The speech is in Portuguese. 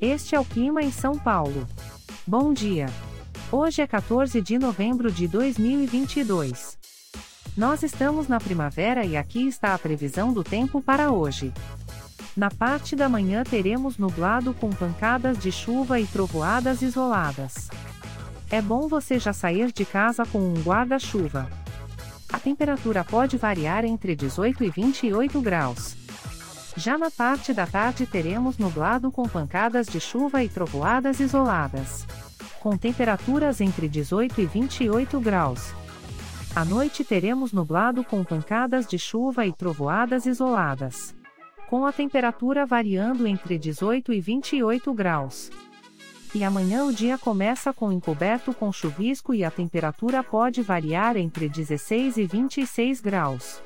Este é o clima em São Paulo. Bom dia. Hoje é 14 de novembro de 2022. Nós estamos na primavera e aqui está a previsão do tempo para hoje. Na parte da manhã teremos nublado com pancadas de chuva e trovoadas isoladas. É bom você já sair de casa com um guarda-chuva. A temperatura pode variar entre 18 e 28 graus. Já na parte da tarde teremos nublado com pancadas de chuva e trovoadas isoladas. Com temperaturas entre 18 e 28 graus. À noite teremos nublado com pancadas de chuva e trovoadas isoladas. Com a temperatura variando entre 18 e 28 graus. E amanhã o dia começa com encoberto com chuvisco e a temperatura pode variar entre 16 e 26 graus.